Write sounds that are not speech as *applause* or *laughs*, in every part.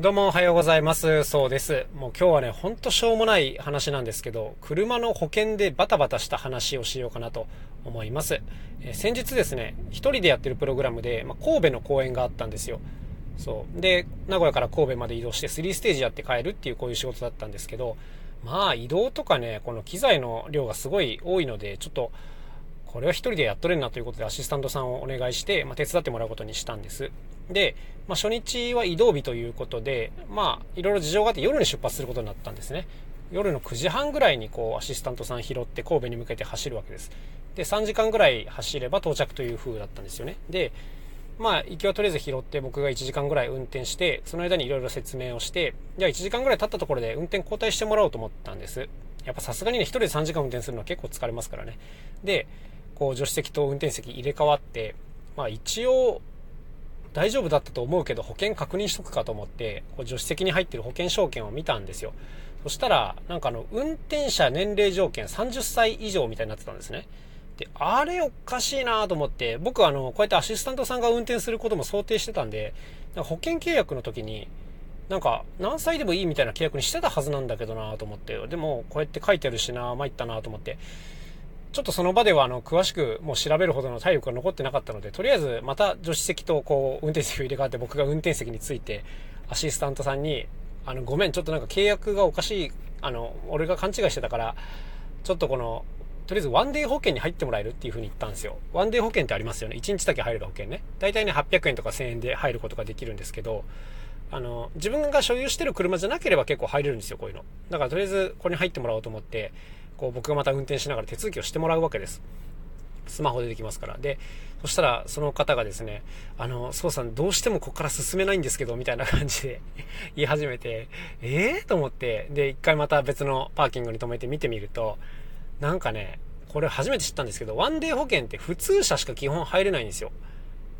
どうもおはようございます。そうです。もう今日はね、ほんとしょうもない話なんですけど、車の保険でバタバタした話をしようかなと思います。え、先日ですね、一人でやってるプログラムで、まあ、神戸の公演があったんですよ。そう。で、名古屋から神戸まで移動して3ステージやって帰るっていうこういう仕事だったんですけど、まあ移動とかね、この機材の量がすごい多いので、ちょっと、これは一人でやっとれんなということでアシスタントさんをお願いして、まあ、手伝ってもらうことにしたんです。で、まあ、初日は移動日ということで、まあ、いろいろ事情があって夜に出発することになったんですね。夜の9時半ぐらいにこうアシスタントさん拾って神戸に向けて走るわけです。で、3時間ぐらい走れば到着という風だったんですよね。で、まあ、行きはとりあえず拾って僕が1時間ぐらい運転して、その間にいろいろ説明をして、じゃあ1時間ぐらい経ったところで運転交代してもらおうと思ったんです。やっぱさすがにね、1人で3時間運転するのは結構疲れますからね。で、こう助手席と運転席入れ替わって、まあ一応大丈夫だったと思うけど保険確認しとくかと思ってこう助手席に入ってる保険証券を見たんですよ。そしたらなんかあの運転者年齢条件30歳以上みたいになってたんですね。であれおかしいなと思って僕あのこうやってアシスタントさんが運転することも想定してたんで保険契約の時になんか何歳でもいいみたいな契約にしてたはずなんだけどなと思ってでもこうやって書いてるしな参ったなと思って。ちょっとその場ではあの詳しくもう調べるほどの体力が残ってなかったので、とりあえずまた助手席とこう運転席を入れ替わって僕が運転席についてアシスタントさんに、あの、ごめん、ちょっとなんか契約がおかしい、あの、俺が勘違いしてたから、ちょっとこの、とりあえずワンデー保険に入ってもらえるっていう風に言ったんですよ。ワンデー保険ってありますよね。1日だけ入る保険ね。大体ね、800円とか1000円で入ることができるんですけど、あの、自分が所有してる車じゃなければ結構入れるんですよ、こういうの。だからとりあえずここに入ってもらおうと思って、こう僕がまた運転しながら手続きをしてもらうわけです。スマホでできますから。で、そしたらその方がですね、あの、そうさんどうしてもここから進めないんですけど、みたいな感じで *laughs* 言い始めて、ええー、と思って、で、一回また別のパーキングに止めて見てみると、なんかね、これ初めて知ったんですけど、ワンデー保険って普通車しか基本入れないんですよ。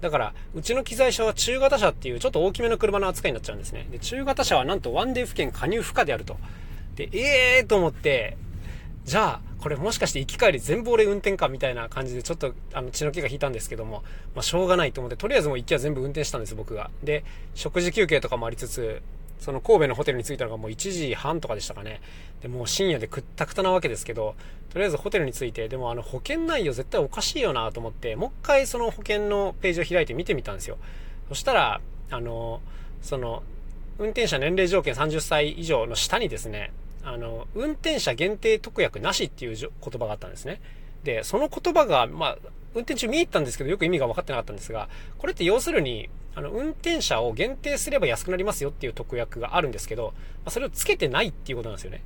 だから、うちの機材車は中型車っていうちょっと大きめの車の扱いになっちゃうんですね。で、中型車はなんとワンデー保険加入不可であると。で、ええー？と思って、じゃあ、これもしかして行き帰り全部俺運転かみたいな感じでちょっとあの血の気が引いたんですけども、まあしょうがないと思って、とりあえずもう行きは全部運転したんです僕が。で、食事休憩とかもありつつ、その神戸のホテルに着いたのがもう1時半とかでしたかね。で、もう深夜でくったくたなわけですけど、とりあえずホテルに着いて、でもあの保険内容絶対おかしいよなと思って、もう一回その保険のページを開いて見てみたんですよ。そしたら、あの、その、運転者年齢条件30歳以上の下にですね、あの、運転者限定特約なしっていう言葉があったんですね。で、その言葉が、まあ、運転中見入ったんですけど、よく意味が分かってなかったんですが、これって要するに、あの、運転者を限定すれば安くなりますよっていう特約があるんですけど、ま、それをつけてないっていうことなんですよね。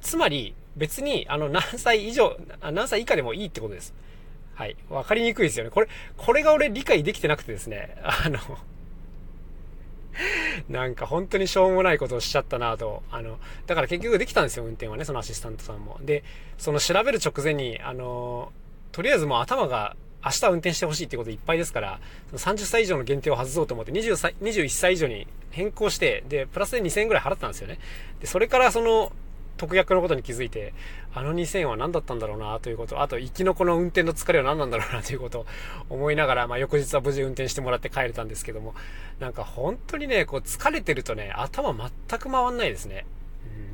つまり、別に、あの、何歳以上、何歳以下でもいいってことです。はい。わかりにくいですよね。これ、これが俺理解できてなくてですね、あの、なんか本当にしょうもないことをしちゃったなと。あの、だから結局できたんですよ、運転はね、そのアシスタントさんも。で、その調べる直前に、あの、とりあえずもう頭が明日運転してほしいってこといっぱいですから、30歳以上の限定を外そうと思って20歳、21歳以上に変更して、で、プラスで2000円ぐらい払ったんですよね。で、それからその、特約のことに気づいて、あの2000は何だったんだろうなということ、あと、行きのこの運転の疲れは何なんだろうなということを *laughs* 思いながら、まあ、翌日は無事運転してもらって帰れたんですけども、なんか本当にね、こう疲れてるとね、頭全く回んないですね。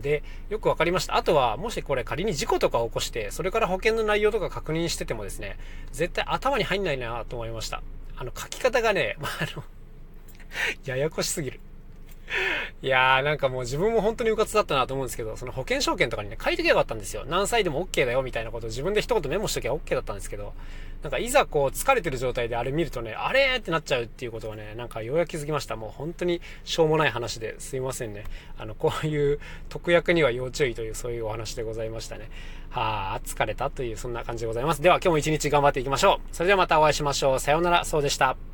で、よくわかりました。あとは、もしこれ仮に事故とかを起こして、それから保険の内容とか確認しててもですね、絶対頭に入んないなと思いました。あの、書き方がね、まあ、あのややこしすぎる。いやーなんかもう自分も本当に迂闊だったなと思うんですけど、その保険証券とかにね、書いてきゃよかったんですよ。何歳でも OK だよみたいなことを自分で一言メモしときゃ OK だったんですけど、なんかいざこう疲れてる状態であれ見るとね、あれってなっちゃうっていうことはね、なんかようやく気づきました。もう本当にしょうもない話ですいませんね。あの、こういう特約には要注意というそういうお話でございましたね。はあ、疲れたというそんな感じでございます。では今日も一日頑張っていきましょう。それではまたお会いしましょう。さようなら、そうでした。